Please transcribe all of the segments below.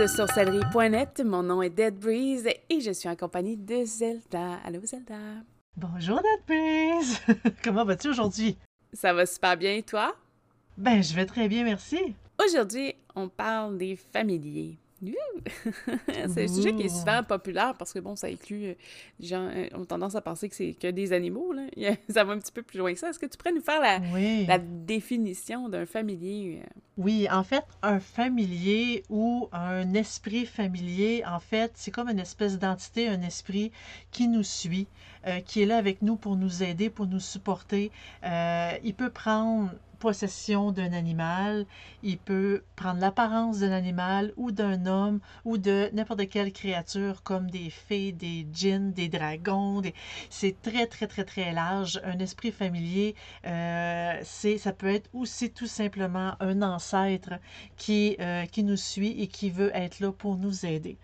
de sorcellerie.net. Mon nom est Dead Breeze et je suis en compagnie de Zelda. Allô Zelda? Bonjour Dead Breeze. Comment vas-tu aujourd'hui? Ça va super bien, toi? Ben, je vais très bien, merci. Aujourd'hui, on parle des familiers. c'est un sujet qui est souvent populaire parce que, bon, ça inclut. Les euh, gens euh, ont tendance à penser que c'est que des animaux. Là. Ça va un petit peu plus loin que ça. Est-ce que tu pourrais nous faire la, la définition d'un familier? Euh? Oui, en fait, un familier ou un esprit familier, en fait, c'est comme une espèce d'entité, un esprit qui nous suit, qui est là avec nous pour nous aider, pour nous supporter. il peut prendre possession d'un animal, il peut prendre l'apparence d'un animal ou d'un homme ou de n'importe quelle créature comme des fées, des djinns, des dragons. C'est très, très, très, très large. Un esprit familier, euh, ça peut être aussi tout simplement un ancêtre qui, euh, qui nous suit et qui veut être là pour nous aider.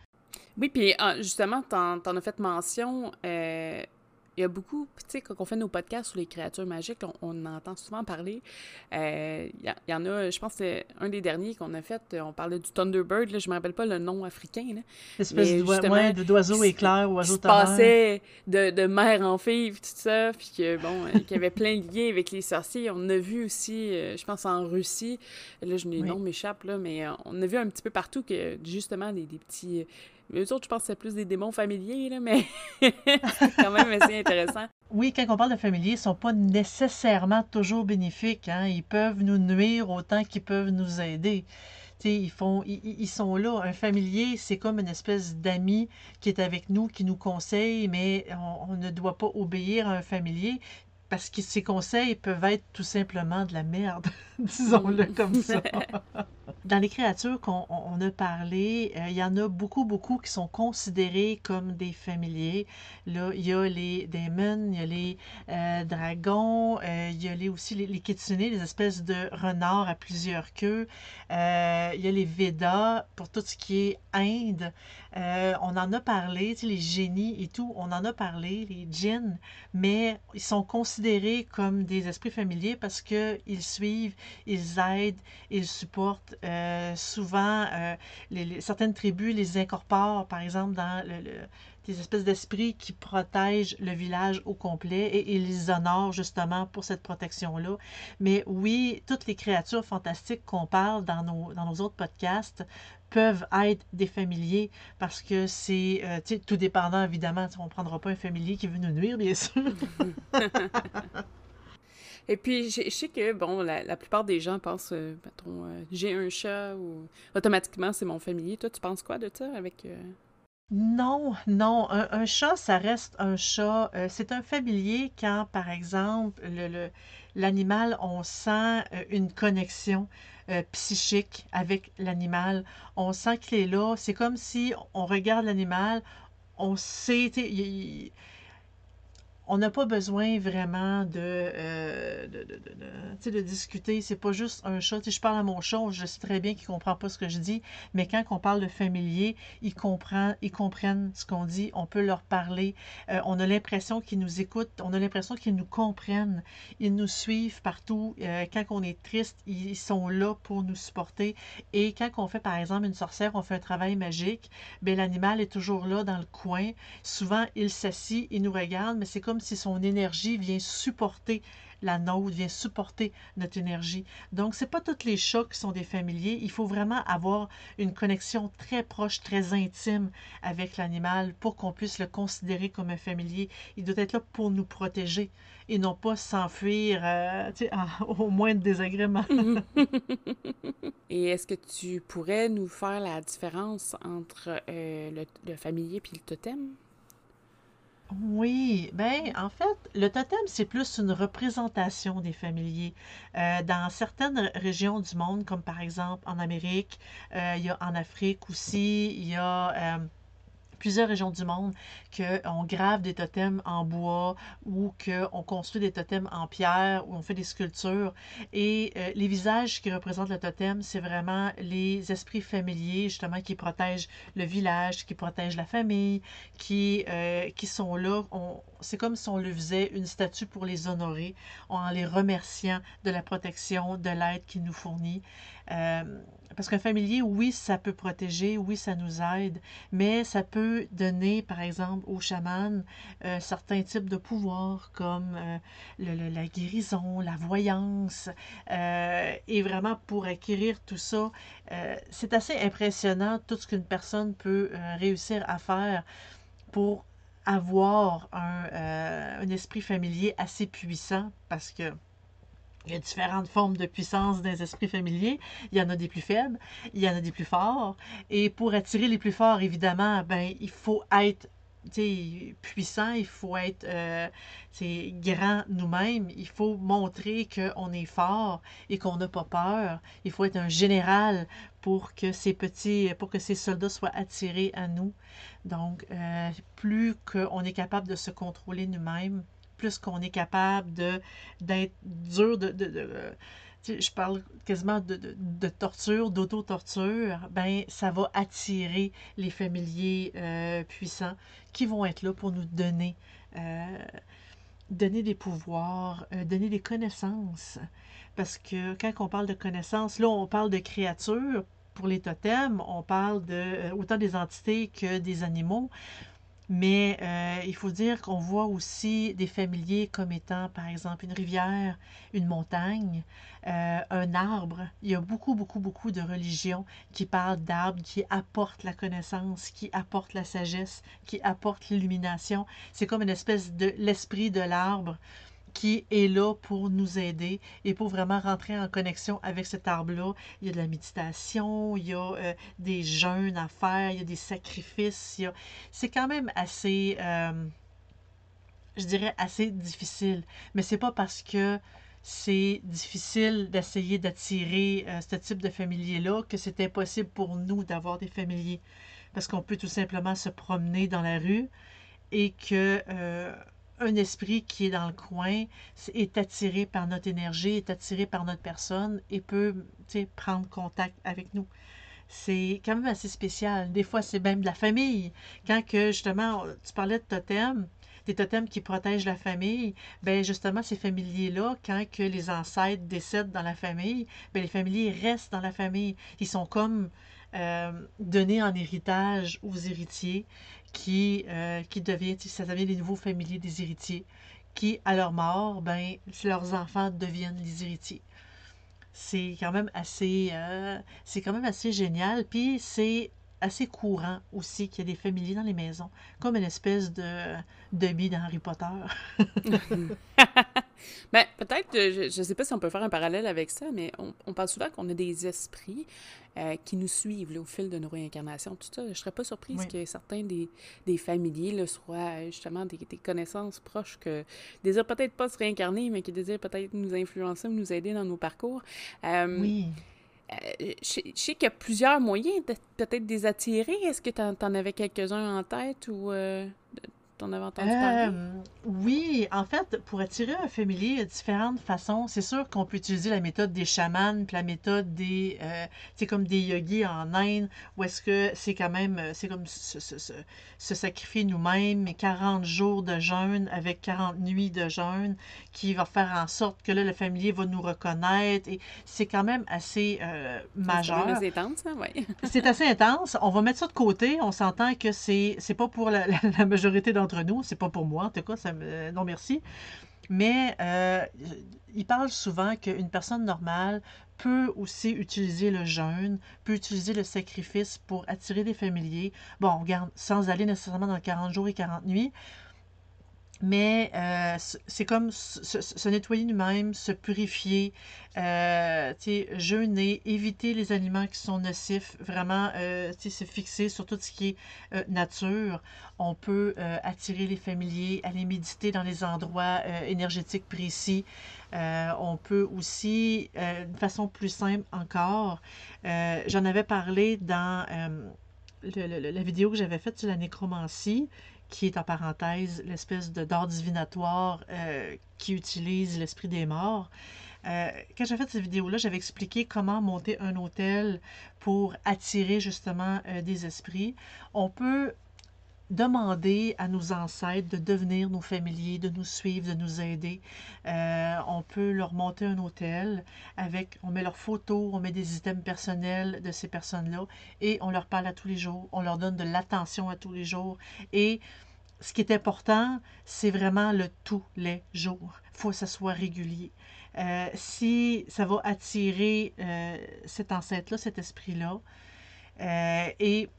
Oui, puis ah, justement, tu en, as fait mention. Euh, il y a beaucoup, tu sais, quand on fait nos podcasts sur les créatures magiques, on, entend souvent parler. Euh, il, y en a, je pense que c'est un des derniers qu'on a fait, on parlait du Thunderbird, là, je me rappelle pas le nom africain. Là. Espèce d'oiseau éclair, oiseau tonnerre. passait de, de mère en fille, tout ça, puis que, bon, euh, qu'il y avait plein de liens avec les sorciers. On a vu aussi, euh, je pense en Russie, là, je, les noms m'échappent, là, mais on a vu un petit peu partout que, justement, des, des petits les autres, je pense que c'est plus des démons familiers, là, mais c'est quand même assez intéressant. Oui, quand on parle de familiers, ils ne sont pas nécessairement toujours bénéfiques. Hein? Ils peuvent nous nuire autant qu'ils peuvent nous aider. ils, font, ils, sont là. Un familier, c'est comme une espèce d'ami qui est avec nous, qui nous conseille, mais on, on, ne doit pas obéir à un familier parce que ses conseils peuvent être tout simplement de la merde, disons-le comme ça. Dans les créatures qu'on a parlé, euh, il y en a beaucoup, beaucoup qui sont considérées comme des familiers. Là, il y a les démons, il y a les euh, dragons, euh, il y a les, aussi les, les kitsune, les espèces de renards à plusieurs queues. il y a les Védas pour tout ce qui est Inde. on en a parlé, tu sais, les génies et tout, on en a parlé, les djinns, mais ils sont considérés comme des esprits familiers parce qu'ils suivent, ils aident, ils supportent. Euh, souvent, euh, certaines tribus les incorporent, par exemple, dans des espèces d'esprits qui protègent le village au complet et ils les honorent justement pour cette protection-là. Mais oui, toutes les créatures fantastiques qu'on parle dans nos, dans nos autres podcasts peuvent être des familiers parce que c'est euh, tout dépendant évidemment. On ne prendra pas un familier qui veut nous nuire, bien sûr. Et puis, je sais que, bon, la, plupart des gens pensent, euh, euh, j'ai un chat ou automatiquement c'est mon familier. Toi, tu penses quoi de ça avec. Euh? Non, non. Un, chat, ça reste un chat. c'est un familier quand, par exemple, le, l'animal, on sent une connexion psychique avec l'animal. On sent qu'il est là. C'est comme si on regarde l'animal, on sait, on n'a pas besoin vraiment de, euh, de, de, de, discuter. C'est pas juste un chat. Si je parle à mon chat, je sais très bien qu'il comprend pas ce que je dis, mais quand on parle de familier, ils, comprend, ils comprennent ce qu'on dit. On peut leur parler. Euh, on a l'impression qu'ils nous écoutent. On a l'impression qu'ils nous comprennent. Ils nous suivent partout. Euh, quand on est triste, ils sont là pour nous supporter. Et quand on fait, par exemple, une sorcière, on fait un travail magique, ben, l'animal est toujours là dans le coin. Souvent, il s'assit, il nous regarde, mais c'est comme si son énergie vient supporter la nôtre, vient supporter notre énergie. Donc, ce n'est pas tous les chats qui sont des familiers. Il faut vraiment avoir une connexion très proche, très intime avec l'animal pour qu'on puisse le considérer comme un familier. Il doit être là pour nous protéger et non pas s'enfuir euh, au moins de désagréments. et est-ce que tu pourrais nous faire la différence entre euh, le, le familier et le totem? Oui, ben en fait, le totem, c'est plus une représentation des familiers. Euh, dans certaines régions du monde, comme par exemple en Amérique, euh, il y a en Afrique aussi, il y a euh, plusieurs régions du monde qu'on grave des totems en bois ou qu'on construit des totems en pierre ou on fait des sculptures. Et euh, les visages qui représentent le totem, c'est vraiment les esprits familiers, justement, qui protègent le village, qui protègent la famille, qui, euh, qui sont là. C'est comme si on le faisait une statue pour les honorer en les remerciant de la protection, de l'aide qu'ils nous fournit. Euh, parce qu'un familier, oui, ça peut protéger, oui, ça nous aide, mais ça peut donner, par exemple, aux chamans euh, certains types de pouvoirs comme euh, la guérison, la voyance. Euh, et vraiment, pour acquérir tout ça, c'est assez impressionnant tout ce qu'une personne peut réussir à faire pour avoir un, un esprit familier assez puissant parce que il y a différentes formes de puissance des esprits familiers. Il y en a des plus faibles, il y en a des plus forts. Et pour attirer les plus forts, évidemment, ben, il faut être puissant, il faut être euh, grand nous-mêmes, il faut montrer qu'on est fort et qu'on n'a pas peur. Il faut être un général pour que ces petits, pour que ces soldats soient attirés à nous. Donc, euh, plus qu'on est capable de se contrôler nous-mêmes, plus qu'on est capable de d'être dur, de, de, je parle quasiment de, de torture, d'auto-torture, ben ça va attirer les familiers euh, puissants qui vont être là pour nous donner, euh, donner des pouvoirs, euh, donner des connaissances. Parce que quand on parle de connaissances, là, on parle de créatures. Pour les totems, on parle de autant des entités que des animaux. Mais euh, il faut dire qu'on voit aussi des familiers comme étant, par exemple, une rivière, une montagne, euh, un arbre. Il y a beaucoup, beaucoup, beaucoup de religions qui parlent d'arbres, qui apportent la connaissance, qui apportent la sagesse, qui apportent l'illumination. C'est comme une espèce de l'esprit de l'arbre qui est là pour nous aider et pour vraiment rentrer en connexion avec cet arbre-là. Il y a de la méditation, il y a euh, des jeûnes à faire, il y a des sacrifices. C'est quand même assez, euh, je dirais, assez difficile. Mais c'est pas parce que c'est difficile d'essayer d'attirer euh, ce type de familier-là que c'est impossible pour nous d'avoir des familiers. Parce qu'on peut tout simplement se promener dans la rue et que un esprit qui est dans le coin est attiré par notre énergie, est attiré par notre personne et peut prendre contact avec nous. C'est quand même assez spécial. Des fois, c'est même de la famille. Quand que justement, tu parlais de totems, des totems qui protègent la famille, ben justement, ces familiers-là, quand que les ancêtres décèdent dans la famille, ben les familiers restent dans la famille. Ils sont comme euh, donnés en héritage aux héritiers qui, euh, qui devient, ça devient les nouveaux familiers des héritiers, qui, à leur mort, ben, leurs enfants deviennent les héritiers. C'est quand même assez, euh, c'est quand même assez génial. Puis c'est assez courant aussi qu'il y a des familiers dans les maisons, comme une espèce de demi dans Harry Potter. ben, peut-être, je ne sais pas si on peut faire un parallèle avec ça, mais on, on parle souvent qu'on a des esprits euh, qui nous suivent au fil de nos réincarnations. Tout ça, je ne serais pas surprise que certains des, des familiers là, soient justement des, des, connaissances proches que désirent peut-être pas se réincarner, mais qui désirent peut-être nous influencer ou nous aider dans nos parcours. Euh, oui. Euh, je, sais qu'il y a plusieurs moyens de peut-être des attirer. Est-ce que tu en, avais quelques-uns en tête ou euh, T'en avais entendu parler? Euh, oui, en fait, pour attirer un familier, il y a différentes façons. C'est sûr qu'on peut utiliser la méthode des chamans, puis la méthode des, euh, c'est comme des yogis en Inde, où est-ce que c'est quand même, euh, c'est comme se, se, se, se sacrifier nous-mêmes, mais 40 jours de jeûne avec 40 nuits de jeûne, qui va faire en sorte que là, le familier va nous reconnaître. Et c'est quand même assez euh, majeur. C'est intense, hein? oui. c'est assez intense. On va mettre ça de côté. On s'entend que c'est, c'est pas pour la, la, la majorité d'entre entre nous. C'est pas pour moi, en tout cas. Ça me... Non, merci. Mais euh, il parle souvent qu'une personne normale peut aussi utiliser le jeûne, peut utiliser le sacrifice pour attirer des familiers. Bon, sans aller nécessairement dans 40 jours et 40 nuits, mais euh, c'est comme se, nettoyer nous-mêmes, se purifier, euh, jeûner, éviter les aliments qui sont nocifs, vraiment euh, se fixer sur tout ce qui est euh, nature. On peut euh, attirer les familiers, aller méditer dans les endroits énergétiques précis. on peut aussi, de façon plus simple encore, j'en avais parlé dans la vidéo que j'avais faite sur la nécromancie qui est en parenthèse l'espèce de d'art divinatoire euh, qui utilise l'esprit des morts. Euh, quand j'ai fait cette vidéo-là, j'avais expliqué comment monter un hôtel pour attirer justement euh, des esprits. On peut demander à nos ancêtres de devenir nos familiers, de nous suivre, de nous aider. Euh, on peut leur monter un hôtel avec, on met leurs photos, on met des items personnels de ces personnes-là et on leur parle à tous les jours, on leur donne de l'attention à tous les jours et ce qui est important, c'est vraiment le tous les jours. Il faut que ça soit régulier. Euh, si ça va attirer euh, cet ancêtre-là, cet esprit-là, et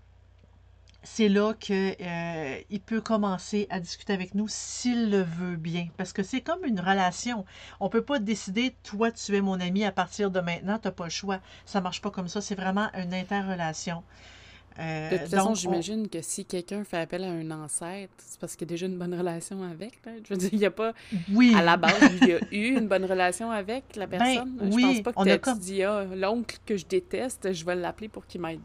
c'est là qu'il euh, peut commencer à discuter avec nous s'il le veut bien. Parce que c'est comme une relation. On ne peut pas décider, toi, tu es mon ami à partir de maintenant, tu n'as pas le choix. Ça ne marche pas comme ça. C'est vraiment une interrelation. Euh, de toute façon, j'imagine que si quelqu'un fait appel à un ancêtre, c'est parce qu'il y a déjà une bonne relation avec. Je veux dire, il n'y a pas. Oui. À la base, il y a eu une bonne relation avec la ben, personne. je pense pas que tu comme... dit, ah, l'oncle que je déteste, je vais l'appeler pour qu'il m'aide.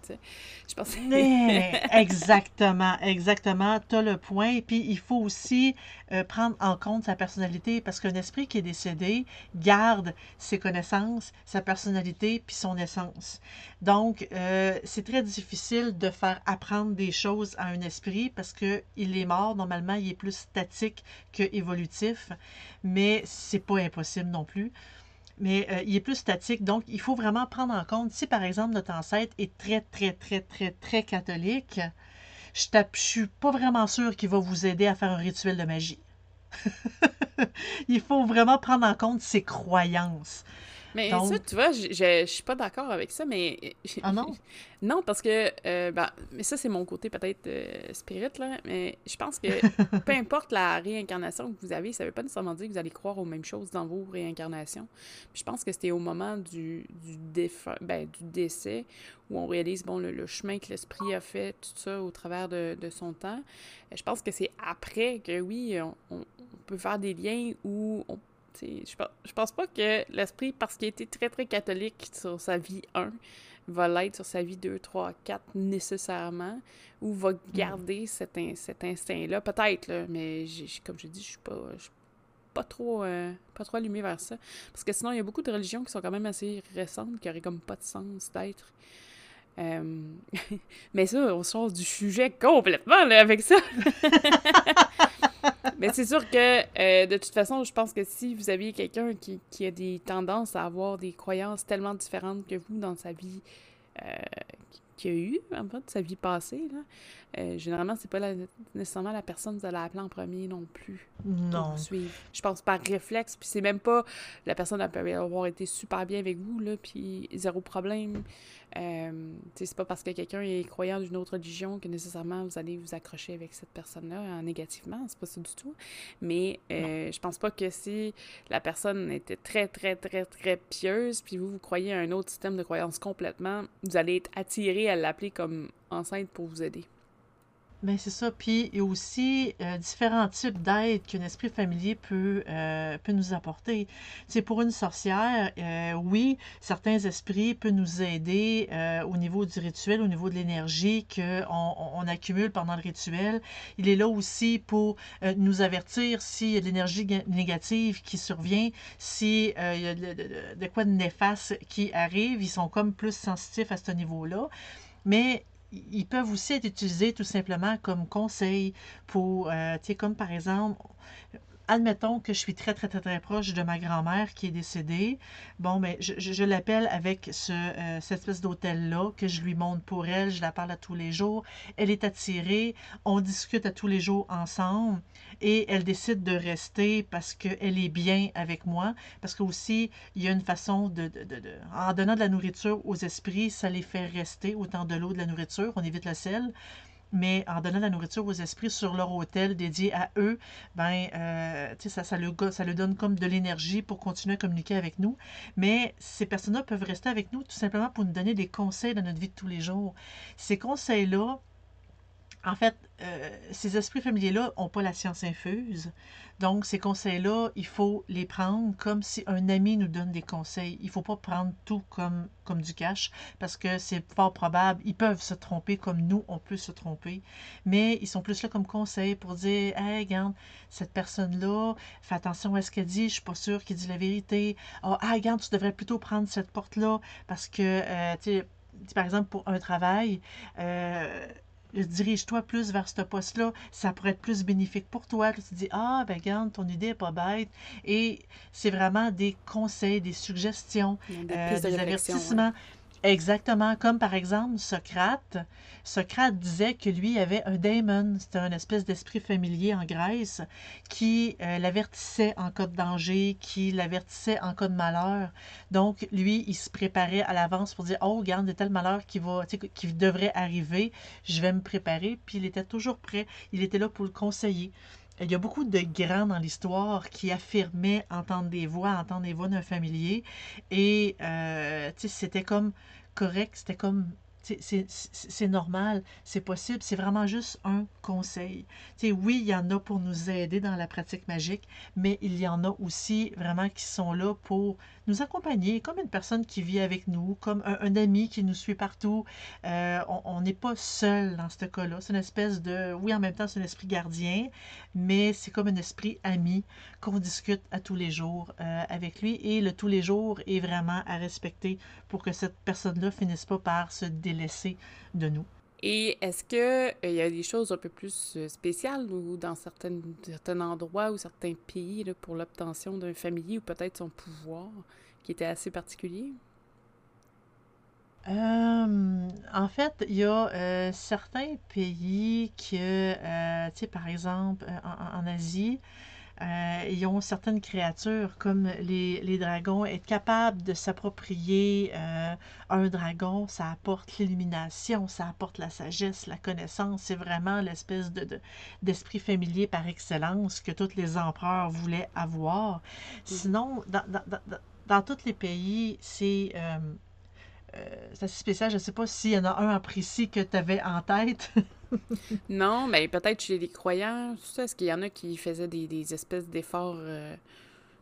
Je pense. exactement, exactement. Tu as le point. Puis il faut aussi euh, prendre en compte sa personnalité parce qu'un esprit qui est décédé garde ses connaissances, sa personnalité puis son essence. Donc, euh, c'est très difficile de faire apprendre des choses à un esprit parce que il est mort. Normalement, il est plus statique que évolutif, mais c'est pas impossible non plus. Mais euh, il est plus statique, donc il faut vraiment prendre en compte si par exemple notre ancêtre est très, très, très, très, très catholique, je ne suis pas vraiment sûre qu'il va vous aider à faire un rituel de magie. il faut vraiment prendre en compte ses croyances. Mais ça, tu vois, je, suis pas d'accord avec ça, mais... Ah non? non, parce que, euh, ben, mais ça, c'est mon côté peut-être euh, spirit, là, mais je pense que peu importe la réincarnation que vous avez, ça veut pas nécessairement dire que vous allez croire aux mêmes choses dans vos réincarnations. Puis je pense que c'était au moment du, du, ben, du décès où on réalise, bon, le, chemin que l'esprit a fait, tout ça, au travers de, de son temps. Je pense que c'est après que, oui, on, on peut faire des liens où on je, je pense pas que l'esprit, parce qu'il a été très très catholique sur sa vie 1, va l'être sur sa vie 2, 3, 4 nécessairement, ou va mm. garder cet, cet instinct-là. Peut-être, mais comme je dis, je suis pas. pas trop, euh, pas trop allumée vers ça. Parce que sinon, il y a beaucoup de religions qui sont quand même assez récentes, qui n'auraient comme pas de sens d'être. Euh, mais ça, on sort du sujet complètement là, avec ça. Mais c'est sûr que, euh, de toute façon, je pense que si vous aviez quelqu'un qui, qui, a des tendances à avoir des croyances tellement différentes que vous dans sa vie, euh, qu'il a eu, en fait, sa vie passée, là, euh, généralement, c'est pas nécessairement la personne que vous allez appeler en premier non plus. Non. Je pense par réflexe, puis c'est même pas la personne peut avoir été super bien avec vous, là, puis zéro problème. Euh, c'est pas parce que quelqu'un est croyant d'une autre religion que nécessairement vous allez vous accrocher avec cette personne-là en négativement, c'est pas ça du tout. Mais euh, je pense pas que si la personne était très, très, très, très pieuse, puis vous, vous croyez à un autre système de croyance complètement, vous allez être attiré à l'appeler comme enceinte pour vous aider. Bien, c'est ça. Puis il y a aussi euh, différents types d'aide qu'un esprit familier peut, euh, peut nous apporter. C'est pour une sorcière, euh, oui, certains esprits peuvent nous aider au niveau du rituel, au niveau de l'énergie qu'on on, accumule pendant le rituel. Il est là aussi pour nous avertir s'il y a de l'énergie négative qui survient, s'il y a de, de quoi de néfaste qui arrive. Ils sont comme plus sensitifs à ce niveau-là. Mais ils peuvent aussi être utilisés tout simplement comme conseil pour, euh, tu sais, comme par exemple, admettons que je suis très, très, très, très proche de ma grand-mère qui est décédée. Bon, mais je, l'appelle avec ce, euh, cette espèce d'hôtel-là que je lui montre pour elle. Je la parle à tous les jours. Elle est attirée. On discute à tous les jours ensemble. Et elle décide de rester parce qu'elle est bien avec moi. Parce que aussi, il y a une façon de, de, de, de, En donnant de la nourriture aux esprits, ça les fait rester. Autant de l'eau, de la nourriture. On évite le sel mais en donnant la nourriture aux esprits sur leur hôtel dédié à eux, ben, euh, ça, ça, le, ça le donne comme de l'énergie pour continuer à communiquer avec nous. Mais ces personnes-là peuvent rester avec nous tout simplement pour nous donner des conseils dans notre vie de tous les jours. Ces conseils-là, en fait, euh, ces esprits familiers-là n'ont pas la science infuse. Donc, ces conseils-là, il faut les prendre comme si un ami nous donne des conseils. Il ne faut pas prendre tout comme, comme du cash parce que c'est fort probable. Ils peuvent se tromper comme nous, on peut se tromper. Mais ils sont plus là comme conseil pour dire Hey, regarde, cette personne-là, fais attention à ce qu'elle dit, je ne suis pas sûre qu'il dit la vérité. Ah, oh, regarde, tu devrais plutôt prendre cette porte-là parce que, euh, tu sais, par exemple, pour un travail, euh, dirige-toi plus vers ce poste-là, ça pourrait être plus bénéfique pour toi. tu dis, ah, ben regarde, ton idée n'est pas bête. Et c'est vraiment des conseils, des suggestions, des, euh, avertissements. Exactement, comme par exemple Socrate. Socrate disait que lui avait un daemon, c'était un espèce d'esprit familier en Grèce, qui euh, l'avertissait en cas de danger, qui l'avertissait en cas de malheur. Donc, lui, il se préparait à l'avance pour dire Oh, regarde, il y a tel malheur qui, va, qui devrait arriver, je vais me préparer. Puis il était toujours prêt, il était là pour le conseiller. Il y a beaucoup de grands dans l'histoire qui affirmaient entendre des voix, entendre des voix d'un familier. Et euh, c'était comme correct, c'était comme c'est normal, c'est possible, c'est vraiment juste un conseil. sais, oui, il y en a pour nous aider dans la pratique magique, mais il y en a aussi vraiment qui sont là pour nous accompagner, comme une personne qui vit avec nous, comme un, ami qui nous suit partout. Euh, on n'est pas seul dans ce cas-là. C'est une espèce de, oui, en même temps, c'est un esprit gardien, mais c'est comme un esprit ami qu'on discute à tous les jours euh, avec lui. Et le tous les jours est vraiment à respecter pour que cette personne-là finisse pas par se délaisser de nous. Et est-ce qu'il euh, il y a des choses un peu plus euh, spéciales ou dans certaines, certains endroits ou certains pays pour l'obtention d'un familier ou peut-être son pouvoir qui était assez particulier? Euh, en fait, il y a certains pays que, tu sais, par exemple, en Asie, euh, ils ont certaines créatures comme les, dragons. Être capable de s'approprier euh, un dragon, ça apporte l'illumination, ça apporte la sagesse, la connaissance. C'est vraiment l'espèce de, d'esprit familier par excellence que tous les empereurs voulaient avoir. Sinon, dans, dans, tous les pays, c'est... Euh, c'est assez spécial. Je ne sais pas s'il y en a un en précis que tu avais en tête. non, mais peut-être chez les croyants, est-ce qu'il y en a qui faisaient des, espèces d'efforts euh,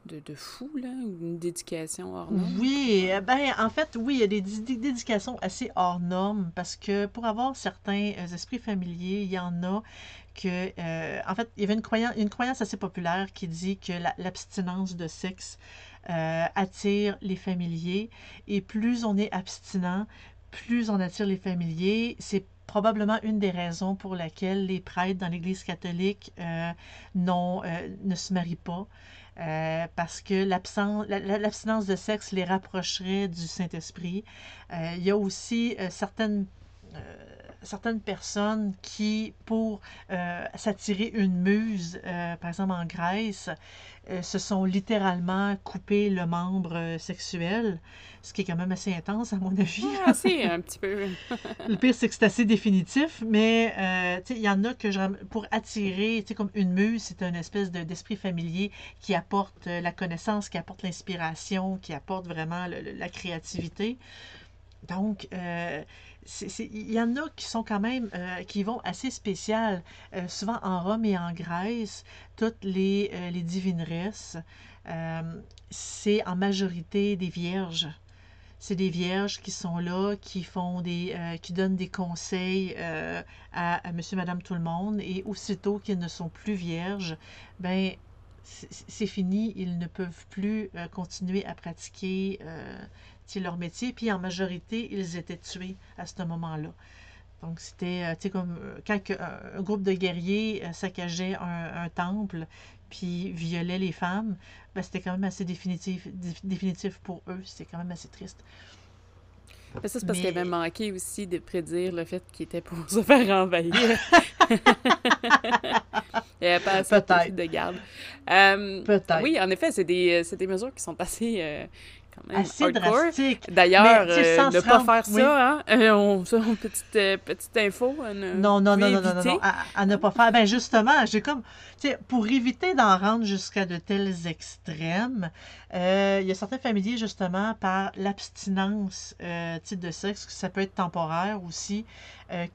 de, de fou, là, ou une dédication hors norme? Oui, eh ben en fait, oui, il y a des, dédications assez hors normes, parce que pour avoir certains euh, esprits familiers, il y en a que, euh, en fait, il y avait une croyance, une croyance assez populaire qui dit que l'abstinence de sexe attire les familiers, et plus on est abstinent, plus on attire les familiers. C'est probablement une des raisons pour laquelle les prêtres dans l'Église catholique euh, euh, ne se marient pas. Euh, parce que l'abstinence de sexe les rapprocherait du Saint-Esprit. il y a aussi certaines certaines personnes qui, pour s'attirer une muse, par exemple en Grèce, se sont littéralement coupé le membre sexuel ce qui est quand même assez intense à mon avis. Ah, c'est un petit peu. le pire, c'est que c'est assez définitif, mais euh, il y en a que pour attirer, comme une muse, c'est une espèce d'esprit familier qui apporte euh, la connaissance, qui apporte l'inspiration, qui apporte vraiment la créativité. Donc, euh, il y en a qui sont quand même, qui vont assez spéciales. souvent en Rome et en Grèce, toutes les, les divineresses, c'est en majorité des vierges c'est des vierges qui sont là, qui font des, euh, qui donnent des conseils euh, à, monsieur, madame, tout le monde. Et aussitôt qu'ils ne sont plus vierges, ben c'est fini, ils ne peuvent plus euh, continuer à pratiquer leur métier. Puis en majorité, ils étaient tués à ce moment-là. Donc, c'était, comme quand un groupe de guerriers saccageait un, temple, puis violait les femmes, ben, c'était quand même assez définitif, définitif pour eux. C'était quand même assez triste. Mais ça, c'est parce qu'il avait manqué aussi de prédire le fait qu'il était pour se faire envahir. Il n'y avait pas assez de garde. Euh, Peut-être. Oui, en effet, c'est des, des, mesures qui sont assez euh, assez drastique. D'ailleurs, euh, ne pas faire ça, hein? Euh, on, petite, euh, petite info. non, non, non, non, non, non, à, ne pas faire. Ben justement, j'ai comme, tu sais, pour éviter d'en rendre jusqu'à de tels extrêmes, il y a certains familiers, justement, par l'abstinence de sexe, ça peut être temporaire aussi,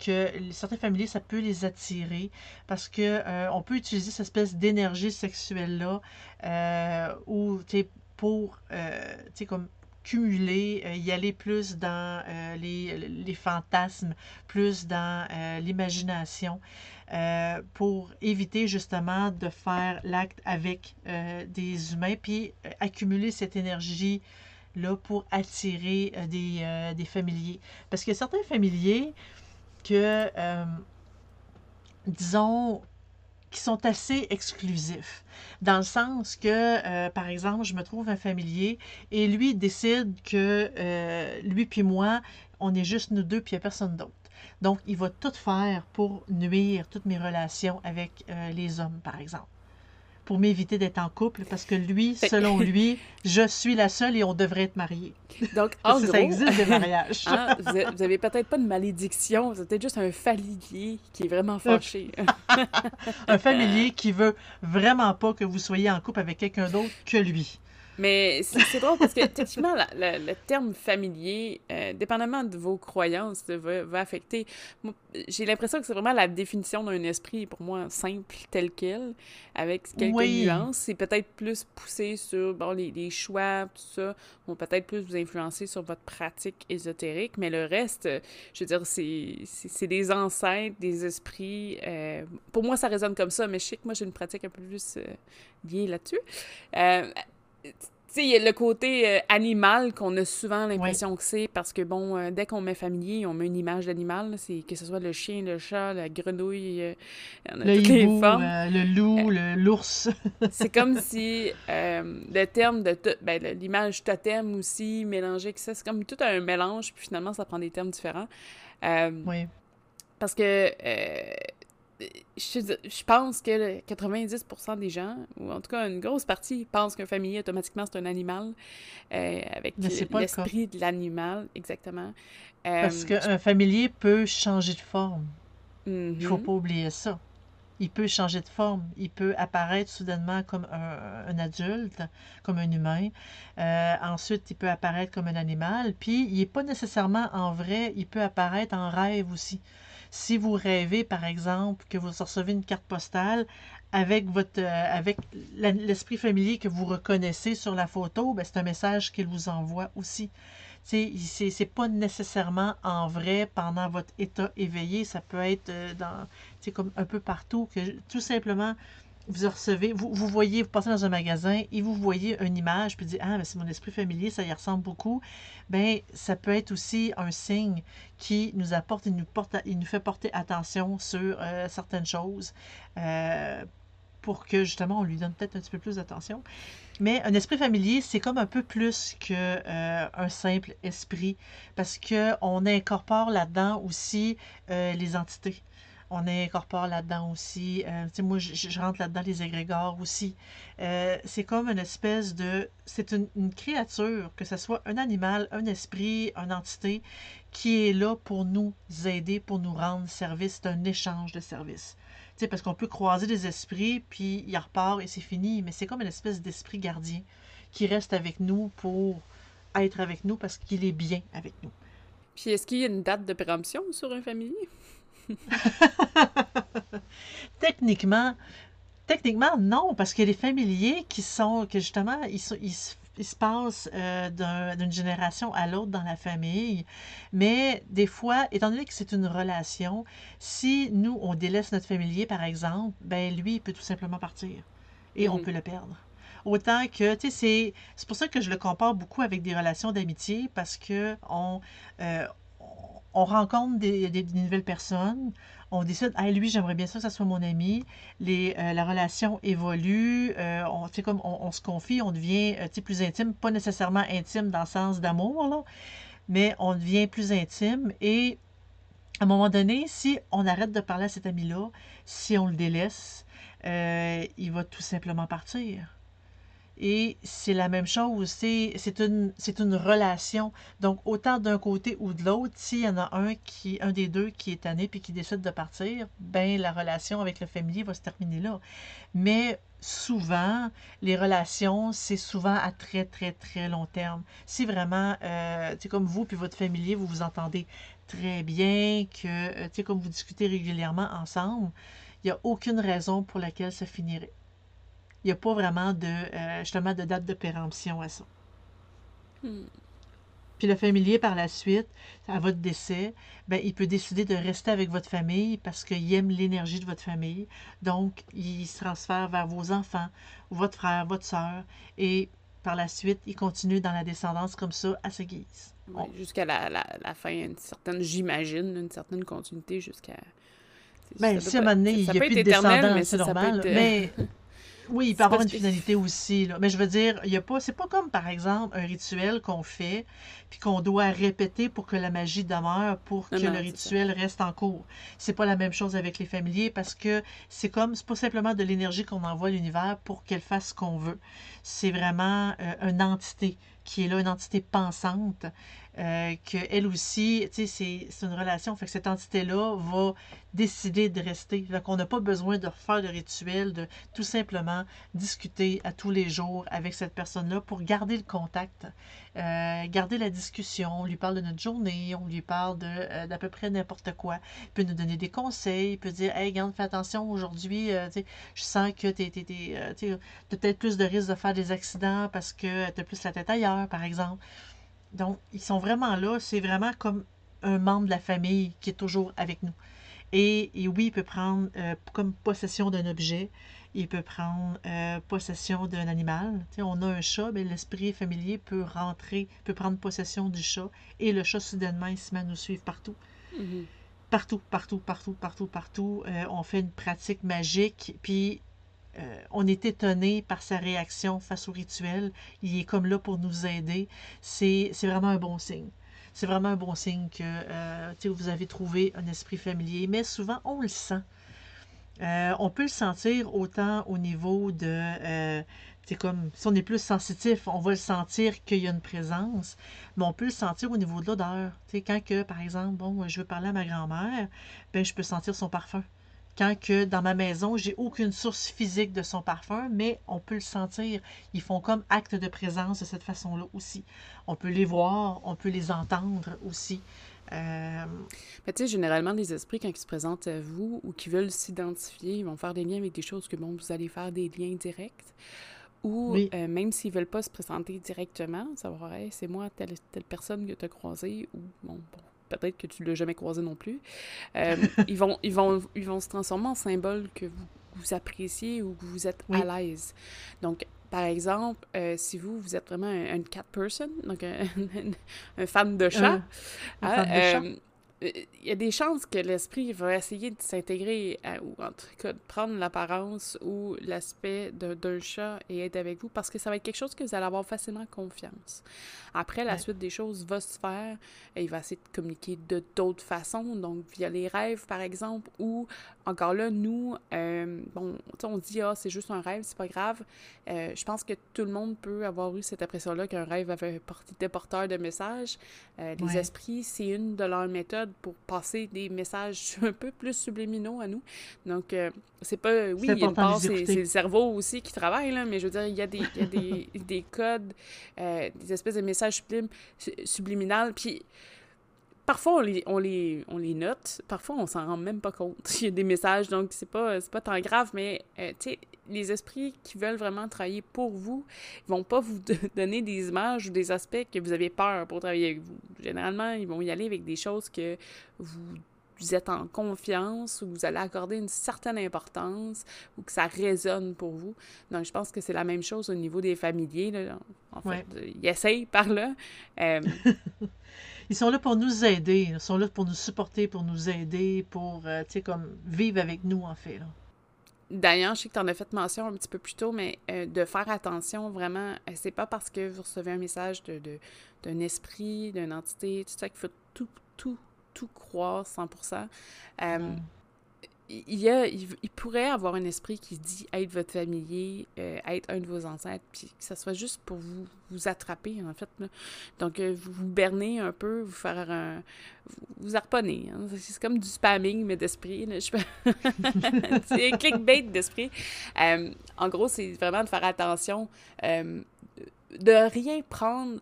que certains familiers, ça peut les attirer parce que on peut utiliser cette espèce d'énergie sexuelle-là où, tu sais, pour, euh, comme cumuler, euh, y aller plus dans euh, les, les, fantasmes, plus dans l'imagination, pour éviter justement de faire l'acte avec des humains, puis accumuler cette énergie-là pour attirer des, des, familiers. Parce que certains familiers que disons, qui sont assez exclusifs. Dans le sens que, euh, par exemple, je me trouve un familier et lui décide que euh, lui puis moi, on est juste nous deux puis il n'y a personne d'autre. Donc, il va tout faire pour nuire toutes mes relations avec euh, les hommes, par exemple pour m'éviter d'être en couple parce que lui, selon lui, je suis la seule et on devrait être mariés. Donc, en gros, ça existe des mariages. Hein, vous avez peut-être pas de malédiction, vous êtes peut-être juste un familier qui est vraiment fâché. un familier qui veut vraiment pas que vous soyez en couple avec quelqu'un d'autre que lui. Mais c'est drôle parce que, effectivement, le terme familier, euh, dépendamment de vos croyances, va, affecter. J'ai l'impression que c'est vraiment la définition d'un esprit, pour moi, simple, tel quel, avec quelques nuances. C'est peut-être plus poussé sur bon, les, les, choix, tout ça, vont peut-être plus vous influencer sur votre pratique ésotérique, mais le reste, je veux dire, c'est des ancêtres, des esprits. Euh, pour moi, ça résonne comme ça, mais je sais que moi, j'ai une pratique un peu plus euh, liée là-dessus. Euh, tu sais, le côté euh, animal qu'on a souvent l'impression que c'est parce que, bon, euh, dès qu'on met familier, on met une image d'animal, c'est que ce soit le chien, le chat, la grenouille, euh, on a le toutes les formes. le loup, l'ours. c'est comme si le terme de ben, l'image totem aussi, mélangé avec ça, c'est comme tout un mélange, puis finalement, ça prend des termes différents. oui. Parce que je, pense que 90% des gens, ou en tout cas une grosse partie, pensent qu'un familier, automatiquement, c'est un animal, euh, avec l'esprit de l'animal, exactement. Parce euh, qu'un familier peut changer de forme. Il ne faut mhm. pas oublier ça. Il peut changer de forme. Il peut apparaître soudainement comme un, adulte, comme un humain. Euh, ensuite, il peut apparaître comme un animal. Puis, il n'est pas nécessairement en vrai. Il peut apparaître en rêve aussi. Si vous rêvez, par exemple, que vous recevez une carte postale avec votre euh, avec l'esprit familier que vous reconnaissez sur la photo, ben, c'est un message qu'il vous envoie aussi. C'est c'est pas nécessairement en vrai pendant votre état éveillé, ça peut être euh, dans comme un peu partout que tout simplement vous recevez, vous, vous voyez, vous passez dans un magasin et vous voyez une image, puis dites Ah, mais c'est mon esprit familier, ça y ressemble beaucoup. Bien, ça peut être aussi un signe qui nous apporte, il nous, porte, il nous fait porter attention sur euh, certaines choses euh, pour que justement on lui donne peut-être un petit peu plus d'attention. Mais un esprit familier, c'est comme un peu plus qu'un euh, simple esprit parce qu'on incorpore là-dedans aussi les entités on incorpore là-dedans aussi. Euh, moi, je, rentre là-dedans les égrégores aussi. Euh, c'est comme une espèce de... C'est une, créature, que ce soit un animal, un esprit, une entité, qui est là pour nous aider, pour nous rendre service. C'est un échange de services. sais, parce qu'on peut croiser des esprits, puis il repart et c'est fini. Mais c'est comme une espèce d'esprit gardien qui reste avec nous pour être avec nous parce qu'il est bien avec nous. Puis est-ce qu'il y a une date de péremption sur un familier? techniquement, techniquement, non, parce que les familiers qui sont, que justement, ils, ils, se passent euh, d'une génération à l'autre dans la famille. Mais des fois, étant donné que c'est une relation, si nous, on délaisse notre familier, par exemple, ben lui, il peut tout simplement partir. Et on mhm. peut le perdre. Autant que, tu sais, c'est pour ça que je le compare beaucoup avec des relations d'amitié, parce que on, euh, on rencontre des, nouvelles personnes, on décide, ah, lui, j'aimerais bien ça que ça soit mon ami. Les, euh, la relation évolue, euh, on, comme on, se confie, on devient euh, plus intime, pas nécessairement intime dans le sens d'amour, mais on devient plus intime. Et à un moment donné, si on arrête de parler à cet ami-là, si on le délaisse, il va tout simplement partir. Et c'est la même chose, c'est une, une relation. Donc, autant d'un côté ou de l'autre, s'il y en a un qui, un des deux qui est tanné puis qui décide de partir, ben la relation avec le familier va se terminer là. Mais souvent, les relations, c'est souvent à très, très, très long terme. Si vraiment, euh, c'est comme vous puis votre familier, vous vous entendez très bien, que, euh, tu sais, comme vous discutez régulièrement ensemble, il n'y a aucune raison pour laquelle ça finirait il n'y a pas vraiment de, euh, justement, de date de péremption à ça. Hmm. Puis le familier, par la suite, à votre décès, ben, il peut décider de rester avec votre famille parce qu'il aime l'énergie de votre famille. Donc, il se transfère vers vos enfants, votre frère, votre soeur, et par la suite, il continue dans la descendance comme ça, à sa guise. Jusqu'à la, la, fin, une certaine, j'imagine, une certaine continuité jusqu'à Ben, si à un moment donné, il n'y a plus de descendants, c'est normal. Mais Oui, il peut avoir une finalité aussi. Là. Mais je veux dire, il y a pas. C'est pas comme par exemple un rituel qu'on fait puis qu'on doit répéter pour que la magie demeure, pour que le rituel reste en cours. C'est pas la même chose avec les familiers parce que c'est comme c'est pas simplement de l'énergie qu'on envoie à l'univers pour qu'elle fasse ce qu'on veut. C'est vraiment euh, une entité qui est là, une entité pensante euh, qu'elle aussi, tu sais, c'est une relation. Fait que cette entité-là va décider de rester. On n'a pas besoin de faire de rituel, de tout simplement discuter à tous les jours avec cette personne-là pour garder le contact, euh, garder la discussion. On lui parle de notre journée, on lui parle euh, d'à peu près n'importe quoi. Il peut nous donner des conseils, il peut dire Hey, garde, fais attention aujourd'hui, je sens que tu as peut-être plus de risques de faire des accidents parce que tu as plus la tête ailleurs, par exemple. Donc, ils sont vraiment là. C'est vraiment comme un membre de la famille qui est toujours avec nous. Et, oui, il peut prendre euh, comme possession d'un objet. Il peut prendre euh, possession d'un animal. on a un chat, mais l'esprit familier peut rentrer, peut prendre possession du chat. Et le chat, soudainement, il se met à nous suivre partout. Mm-hmm. Partout, partout, partout, partout, partout. Euh, on fait une pratique magique. Puis euh, on est étonné par sa réaction face au rituel. Il est comme là pour nous aider. C'est vraiment un bon signe. C'est vraiment un bon signe que euh, vous avez trouvé un esprit familier. Mais souvent, on le sent. Euh, on peut le sentir autant au niveau de... c'est comme, si on est plus sensitif, on va le sentir qu'il y a une présence, mais on peut le sentir au niveau de l'odeur. Quand que, par exemple, bon, je veux parler à ma grand-mère, ben, je peux sentir son parfum quand que dans ma maison, j'ai aucune source physique de son parfum, mais on peut le sentir. Ils font comme acte de présence de cette façon-là aussi. On peut les voir, on peut les entendre aussi. Euh... Mais tu sais, généralement, les esprits, quand ils se présentent à vous ou qui veulent s'identifier, ils vont faire des liens avec des choses que, bon, vous allez faire des liens directs. Ou euh, même s'ils veulent pas se présenter directement, savoir, hey, c'est moi, telle, telle personne que tu as croisée, ou bon, bon peut-être que tu l'as jamais croisé non plus, euh, ils, vont, ils, vont, ils vont se transformer en symbole que vous, vous appréciez ou que vous êtes à l'aise. Donc, par exemple, euh, si vous, vous êtes vraiment un, cat person, donc un, fan de chat, hein, euh, il y a des chances que l'esprit va essayer de s'intégrer, ou en tout cas de prendre l'apparence ou l'aspect d'un chat et être avec vous parce que ça va être quelque chose que vous allez avoir facilement confiance. Après, la suite des choses va se faire et il va essayer de communiquer de d'autres façons, donc via les rêves par exemple, ou encore là, nous, euh, bon, on dit, ah, c'est juste un rêve, c'est pas grave. Euh, je pense que tout le monde peut avoir eu cette impression-là qu'un rêve avait était porteur de messages. Euh, les esprits, c'est une de leurs méthodes pour passer des messages un peu plus subliminaux à nous. Donc, c'est pas. Oui, il y a une part, c'est le cerveau aussi qui travaille, là, mais je veux dire, il y a des, il y a des, des codes, des espèces de messages subliminaux. Puis parfois on les, on les, on les note, parfois on s'en rend même pas compte. Il y a des messages, donc c'est pas, pas tant grave, mais euh, tu sais, les esprits qui veulent vraiment travailler pour vous, ils vont pas vous donner des images ou des aspects que vous avez peur pour travailler avec vous. Généralement, ils vont y aller avec des choses que vous vous êtes en confiance ou vous allez accorder une certaine importance ou que ça résonne pour vous. Donc, je pense que c'est la même chose au niveau des familiers. Là. En fait, ils essayent par là. Euh, ils sont là pour nous aider. Ils sont là pour nous supporter, pour nous aider, pour, euh, tu sais, comme vivre avec nous, en fait. D'ailleurs, je sais que tu en as fait mention un petit peu plus tôt, mais euh, de faire attention, vraiment, euh, c'est pas parce que vous recevez un message d'un esprit, d'une entité, tout ça, qu'il faut tout, tout, tout croire 100% il, y a, il, pourrait avoir un esprit qui dit être votre familier, euh, être un de vos ancêtres, puis que ça soit juste pour vous, vous attraper, en fait. Donc, euh, vous vous berner un peu, vous faire un. vous, harponner. Hein. C'est comme du spamming, mais d'esprit. c'est un clickbait d'esprit. Euh, en gros, c'est vraiment de faire attention, de rien prendre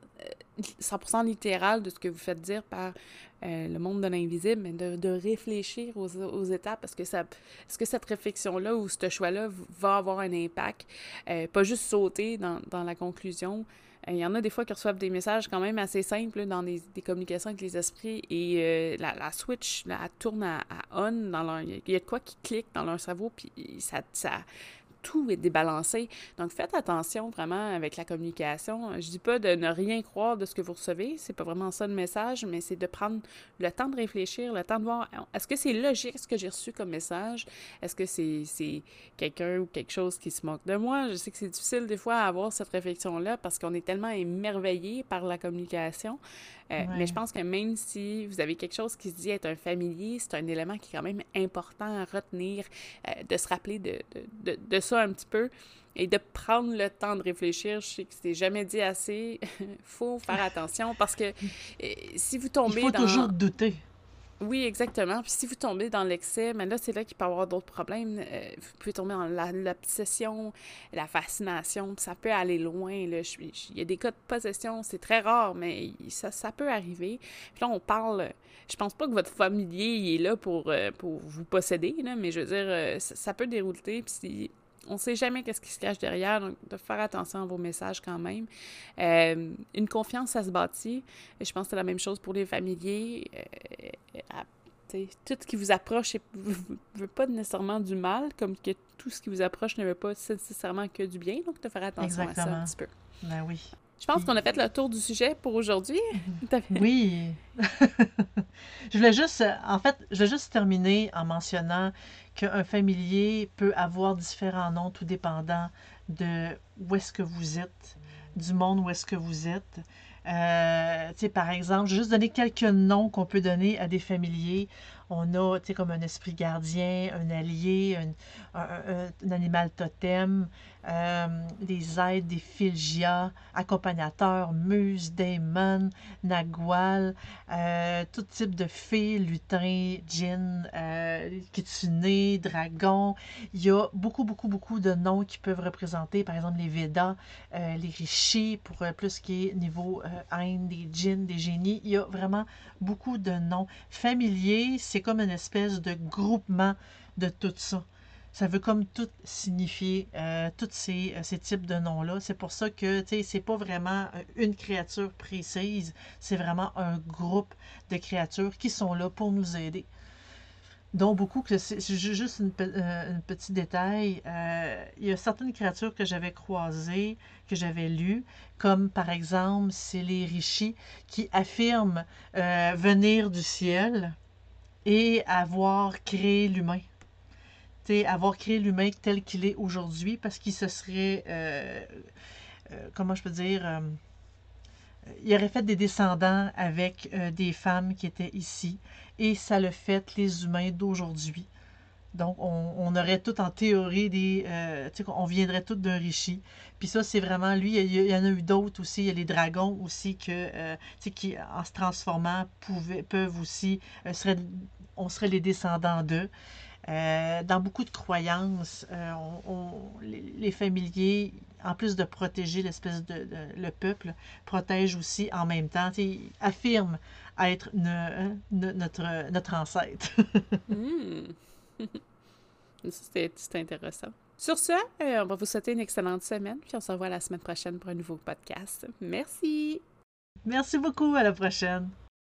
100% littéral de ce que vous faites dire par euh, le monde de l'invisible, mais de, réfléchir aux, étapes. Est-ce que, est-ce que cette réflexion-là ou ce choix-là va avoir un impact? Euh, pas juste sauter dans, dans la conclusion. Euh, il y en a des fois qui reçoivent des messages quand même assez simples dans des, des communications avec les esprits et la, la, switch, elle tourne à, on. Dans leur, il y a de quoi qui clique dans leur cerveau, puis ça tout est débalancé. Donc, faites attention vraiment avec la communication. Je dis pas de ne rien croire de ce que vous recevez, c'est pas vraiment ça le message, mais c'est de prendre le temps de réfléchir, le temps de voir est-ce que c'est logique ce que j'ai reçu comme message? Est-ce que c'est quelqu'un ou quelque chose qui se moque de moi? Je sais que c'est difficile des fois à avoir cette réflexion-là parce qu'on est tellement émerveillé par la communication. Euh, mais je pense que même si vous avez quelque chose qui se dit être un familier, c'est un élément qui est quand même important à retenir, euh, de se rappeler de, de, de, ça un petit peu et de prendre le temps de réfléchir. Je sais que c'est jamais dit assez. faut faire attention parce que euh, si vous tombez Il faut toujours douter. Oui, exactement. Puis si vous tombez dans l'excès, mais là, c'est là qu'il peut y avoir d'autres problèmes. Euh, vous pouvez tomber dans l'obsession, la, fascination, ça peut aller loin. Il y a des cas de possession, c'est très rare, mais ça, ça peut arriver. Puis là, on parle... Je pense pas que votre familier est là pour, euh, pour vous posséder, mais je veux dire, euh, ça, ça, peut dérouler. Puis on ne sait jamais qu'est-ce qui se cache derrière, donc de faire attention à vos messages quand même. Euh, une confiance, ça se bâtit. Et je pense que c'est la même chose pour les familiers. Euh, tout ce qui vous approche ne veut pas nécessairement du mal, comme que tout ce qui vous approche ne veut pas nécessairement que du bien. Donc, de faire attention à ça un petit peu. Ben oui. Je pense qu'on a fait le tour du sujet pour aujourd'hui. oui. je voulais juste, en fait, je voulais juste terminer en mentionnant qu'un familier peut avoir différents noms tout dépendant de où est-ce que vous êtes, du monde où est-ce que vous êtes. Euh, par exemple, je juste donner quelques noms qu'on peut donner à des familiers. On a, comme un esprit gardien, un allié, un, un animal totem, euh, des aides, des filgia, accompagnateurs, muses, daemons, nagual, euh, tout type de fées, lutins, djinns, euh, dragons. Il y a beaucoup, beaucoup, beaucoup de noms qui peuvent représenter, par exemple, les Védas, euh, les Rishis, pour plus qui est niveau Inde, des djinns, des génies. Il y a vraiment beaucoup de noms. Familiers, c'est comme une espèce de groupement de tout ça ça veut comme tout signifier, euh, tous ces, euh, ces, types de noms-là. C'est pour ça que, tu sais, c'est pas vraiment euh, une créature précise, c'est vraiment un groupe de créatures qui sont là pour nous aider. Donc, beaucoup, que c'est juste un petit détail. il y a certaines créatures que j'avais croisées, que j'avais lues, comme par exemple, c'est les rishis qui affirment venir du ciel et avoir créé l'humain avoir créé l'humain tel qu'il est aujourd'hui parce qu'il se serait, euh, euh, comment je peux dire, euh, il aurait fait des descendants avec des femmes qui étaient ici et ça le fait les humains d'aujourd'hui. Donc, on, aurait tout en théorie des. on viendrait tout d'un richi. Puis ça, c'est vraiment lui. Il y, en a eu d'autres aussi. Il y a les dragons aussi que, qui, en se transformant, pouvaient, peuvent aussi. on serait les descendants d'eux. Euh, dans beaucoup de croyances, euh, les, familiers, en plus de protéger l'espèce de, le peuple, protègent aussi en même temps, affirment être notre, notre ancêtre. Hmm. C'est intéressant. Sur ce, euh, on va vous souhaiter une excellente semaine, puis on se revoit la semaine prochaine pour un nouveau podcast. Merci. Merci beaucoup, à la prochaine.